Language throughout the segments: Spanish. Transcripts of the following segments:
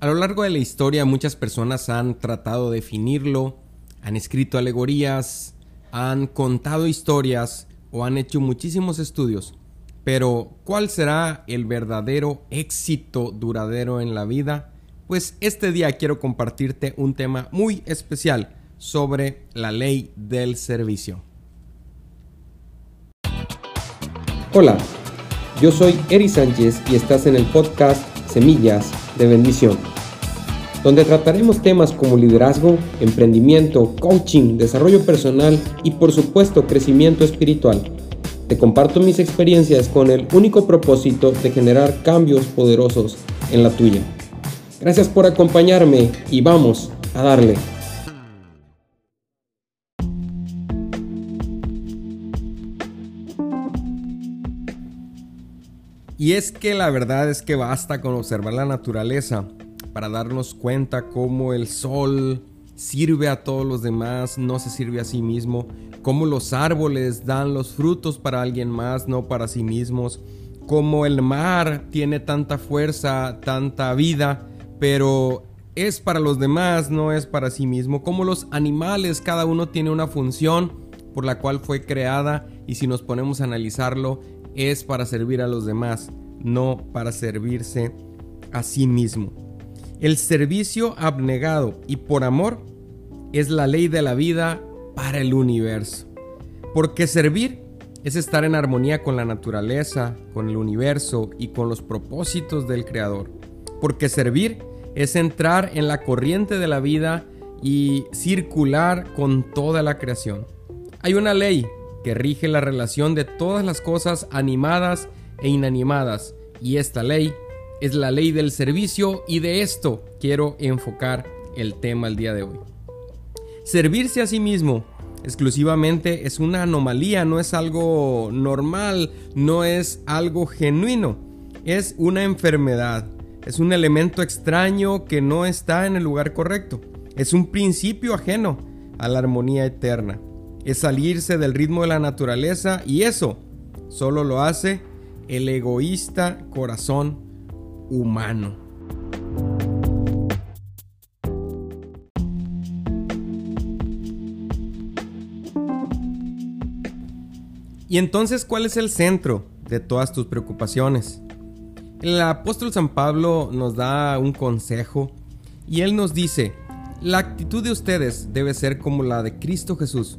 A lo largo de la historia muchas personas han tratado de definirlo, han escrito alegorías, han contado historias o han hecho muchísimos estudios. Pero, ¿cuál será el verdadero éxito duradero en la vida? Pues este día quiero compartirte un tema muy especial sobre la ley del servicio. Hola, yo soy Eri Sánchez y estás en el podcast Semillas de Bendición, donde trataremos temas como liderazgo, emprendimiento, coaching, desarrollo personal y por supuesto crecimiento espiritual. Te comparto mis experiencias con el único propósito de generar cambios poderosos en la tuya. Gracias por acompañarme y vamos a darle. Y es que la verdad es que basta con observar la naturaleza para darnos cuenta cómo el sol sirve a todos los demás, no se sirve a sí mismo, cómo los árboles dan los frutos para alguien más, no para sí mismos, cómo el mar tiene tanta fuerza, tanta vida, pero es para los demás, no es para sí mismo, como los animales, cada uno tiene una función por la cual fue creada y si nos ponemos a analizarlo, es para servir a los demás, no para servirse a sí mismo. El servicio abnegado y por amor es la ley de la vida para el universo. Porque servir es estar en armonía con la naturaleza, con el universo y con los propósitos del Creador. Porque servir es entrar en la corriente de la vida y circular con toda la creación. Hay una ley que rige la relación de todas las cosas animadas e inanimadas. Y esta ley es la ley del servicio y de esto quiero enfocar el tema el día de hoy. Servirse a sí mismo exclusivamente es una anomalía, no es algo normal, no es algo genuino, es una enfermedad, es un elemento extraño que no está en el lugar correcto, es un principio ajeno a la armonía eterna es salirse del ritmo de la naturaleza y eso solo lo hace el egoísta corazón humano. Y entonces, ¿cuál es el centro de todas tus preocupaciones? El apóstol San Pablo nos da un consejo y él nos dice, la actitud de ustedes debe ser como la de Cristo Jesús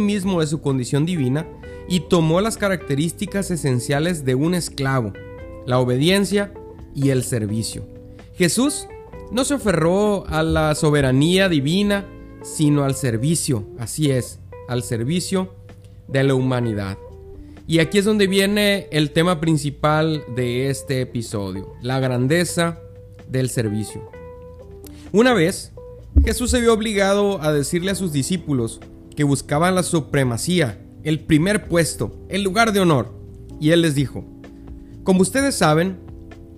mismo de su condición divina y tomó las características esenciales de un esclavo, la obediencia y el servicio. Jesús no se aferró a la soberanía divina, sino al servicio, así es, al servicio de la humanidad. Y aquí es donde viene el tema principal de este episodio, la grandeza del servicio. Una vez, Jesús se vio obligado a decirle a sus discípulos que buscaban la supremacía, el primer puesto, el lugar de honor. Y él les dijo, como ustedes saben,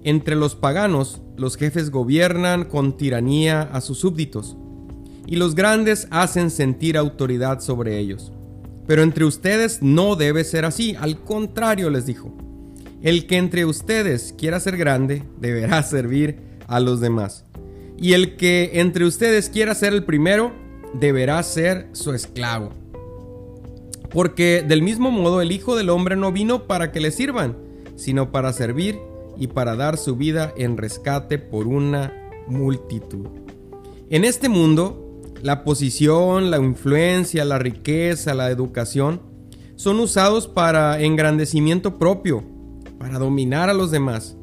entre los paganos los jefes gobiernan con tiranía a sus súbditos, y los grandes hacen sentir autoridad sobre ellos. Pero entre ustedes no debe ser así, al contrario les dijo, el que entre ustedes quiera ser grande deberá servir a los demás. Y el que entre ustedes quiera ser el primero deberá ser su esclavo. Porque del mismo modo el Hijo del Hombre no vino para que le sirvan, sino para servir y para dar su vida en rescate por una multitud. En este mundo, la posición, la influencia, la riqueza, la educación son usados para engrandecimiento propio, para dominar a los demás.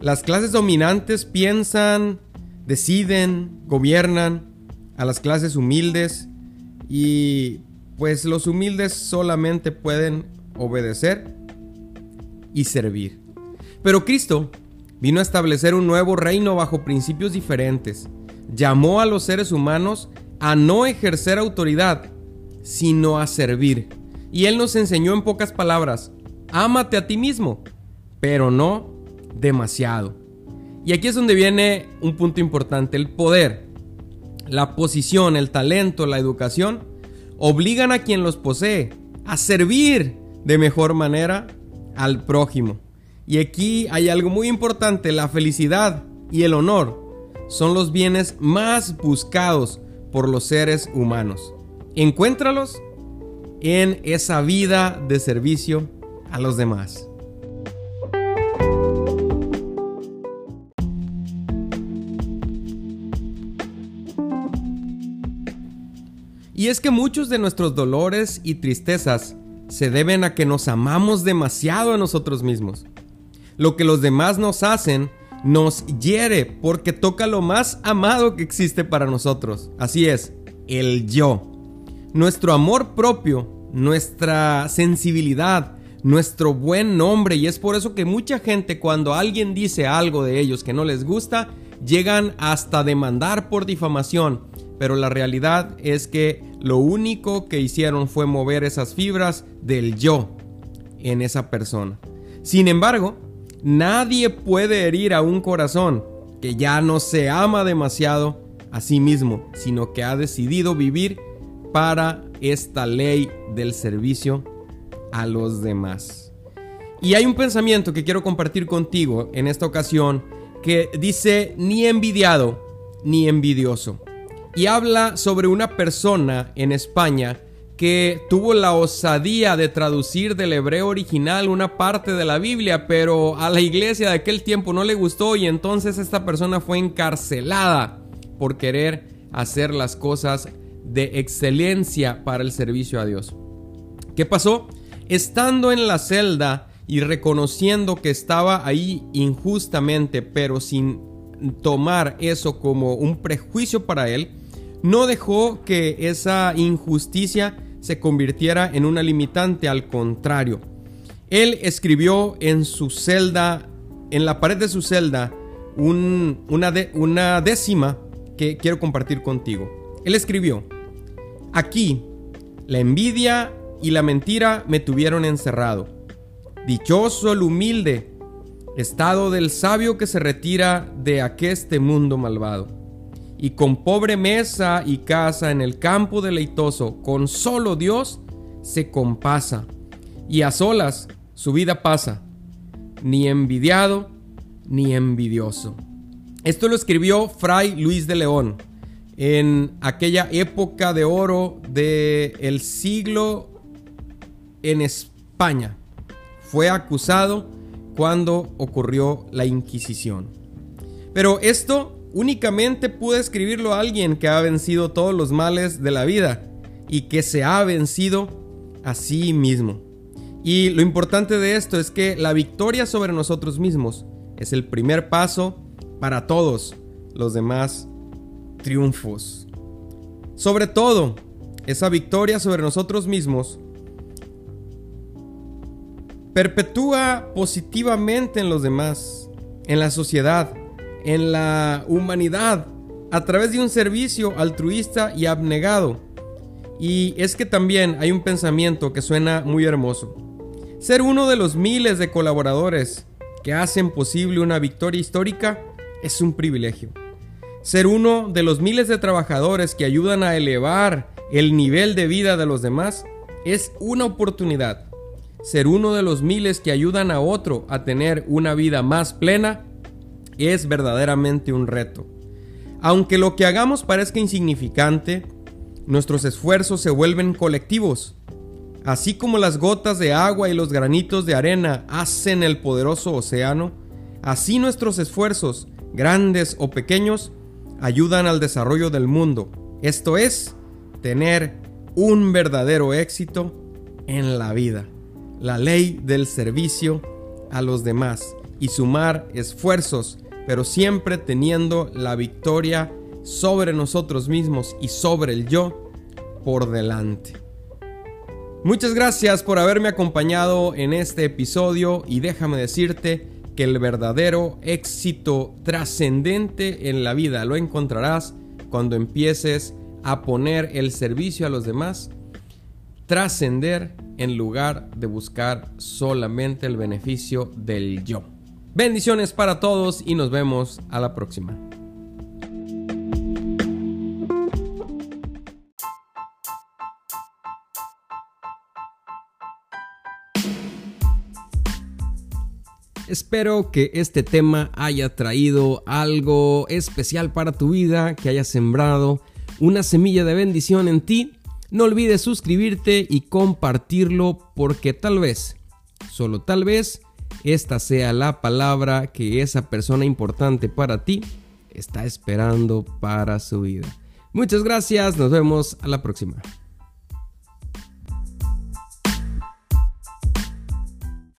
Las clases dominantes piensan, deciden, gobiernan, a las clases humildes y pues los humildes solamente pueden obedecer y servir. Pero Cristo vino a establecer un nuevo reino bajo principios diferentes. llamó a los seres humanos a no ejercer autoridad, sino a servir. Y Él nos enseñó en pocas palabras, ámate a ti mismo, pero no demasiado. Y aquí es donde viene un punto importante, el poder, la posición, el talento, la educación, obligan a quien los posee a servir de mejor manera al prójimo. Y aquí hay algo muy importante, la felicidad y el honor son los bienes más buscados por los seres humanos. Encuéntralos en esa vida de servicio a los demás. Y es que muchos de nuestros dolores y tristezas se deben a que nos amamos demasiado a nosotros mismos. Lo que los demás nos hacen nos hiere porque toca lo más amado que existe para nosotros. Así es, el yo. Nuestro amor propio, nuestra sensibilidad, nuestro buen nombre y es por eso que mucha gente cuando alguien dice algo de ellos que no les gusta, llegan hasta demandar por difamación. Pero la realidad es que lo único que hicieron fue mover esas fibras del yo en esa persona. Sin embargo, nadie puede herir a un corazón que ya no se ama demasiado a sí mismo, sino que ha decidido vivir para esta ley del servicio a los demás. Y hay un pensamiento que quiero compartir contigo en esta ocasión que dice ni envidiado ni envidioso. Y habla sobre una persona en España que tuvo la osadía de traducir del hebreo original una parte de la Biblia, pero a la iglesia de aquel tiempo no le gustó y entonces esta persona fue encarcelada por querer hacer las cosas de excelencia para el servicio a Dios. ¿Qué pasó? Estando en la celda y reconociendo que estaba ahí injustamente, pero sin tomar eso como un prejuicio para él, no dejó que esa injusticia se convirtiera en una limitante, al contrario. Él escribió en su celda, en la pared de su celda, una, una décima que quiero compartir contigo. Él escribió, aquí, la envidia y la mentira me tuvieron encerrado. Dichoso el humilde, estado del sabio que se retira de aqueste mundo malvado. Y con pobre mesa y casa en el campo deleitoso, con solo Dios se compasa. Y a solas su vida pasa, ni envidiado ni envidioso. Esto lo escribió Fray Luis de León en aquella época de oro del el siglo en España. Fue acusado cuando ocurrió la Inquisición. Pero esto únicamente puede escribirlo alguien que ha vencido todos los males de la vida y que se ha vencido a sí mismo. Y lo importante de esto es que la victoria sobre nosotros mismos es el primer paso para todos los demás triunfos. Sobre todo, esa victoria sobre nosotros mismos perpetúa positivamente en los demás, en la sociedad, en la humanidad, a través de un servicio altruista y abnegado. Y es que también hay un pensamiento que suena muy hermoso. Ser uno de los miles de colaboradores que hacen posible una victoria histórica es un privilegio. Ser uno de los miles de trabajadores que ayudan a elevar el nivel de vida de los demás es una oportunidad ser uno de los miles que ayudan a otro a tener una vida más plena es verdaderamente un reto. Aunque lo que hagamos parezca insignificante, nuestros esfuerzos se vuelven colectivos. Así como las gotas de agua y los granitos de arena hacen el poderoso océano, así nuestros esfuerzos, grandes o pequeños, ayudan al desarrollo del mundo. Esto es, tener un verdadero éxito en la vida la ley del servicio a los demás y sumar esfuerzos, pero siempre teniendo la victoria sobre nosotros mismos y sobre el yo por delante. Muchas gracias por haberme acompañado en este episodio y déjame decirte que el verdadero éxito trascendente en la vida lo encontrarás cuando empieces a poner el servicio a los demás, trascender en lugar de buscar solamente el beneficio del yo. Bendiciones para todos y nos vemos a la próxima. Espero que este tema haya traído algo especial para tu vida, que haya sembrado una semilla de bendición en ti. No olvides suscribirte y compartirlo porque tal vez, solo tal vez, esta sea la palabra que esa persona importante para ti está esperando para su vida. Muchas gracias, nos vemos a la próxima.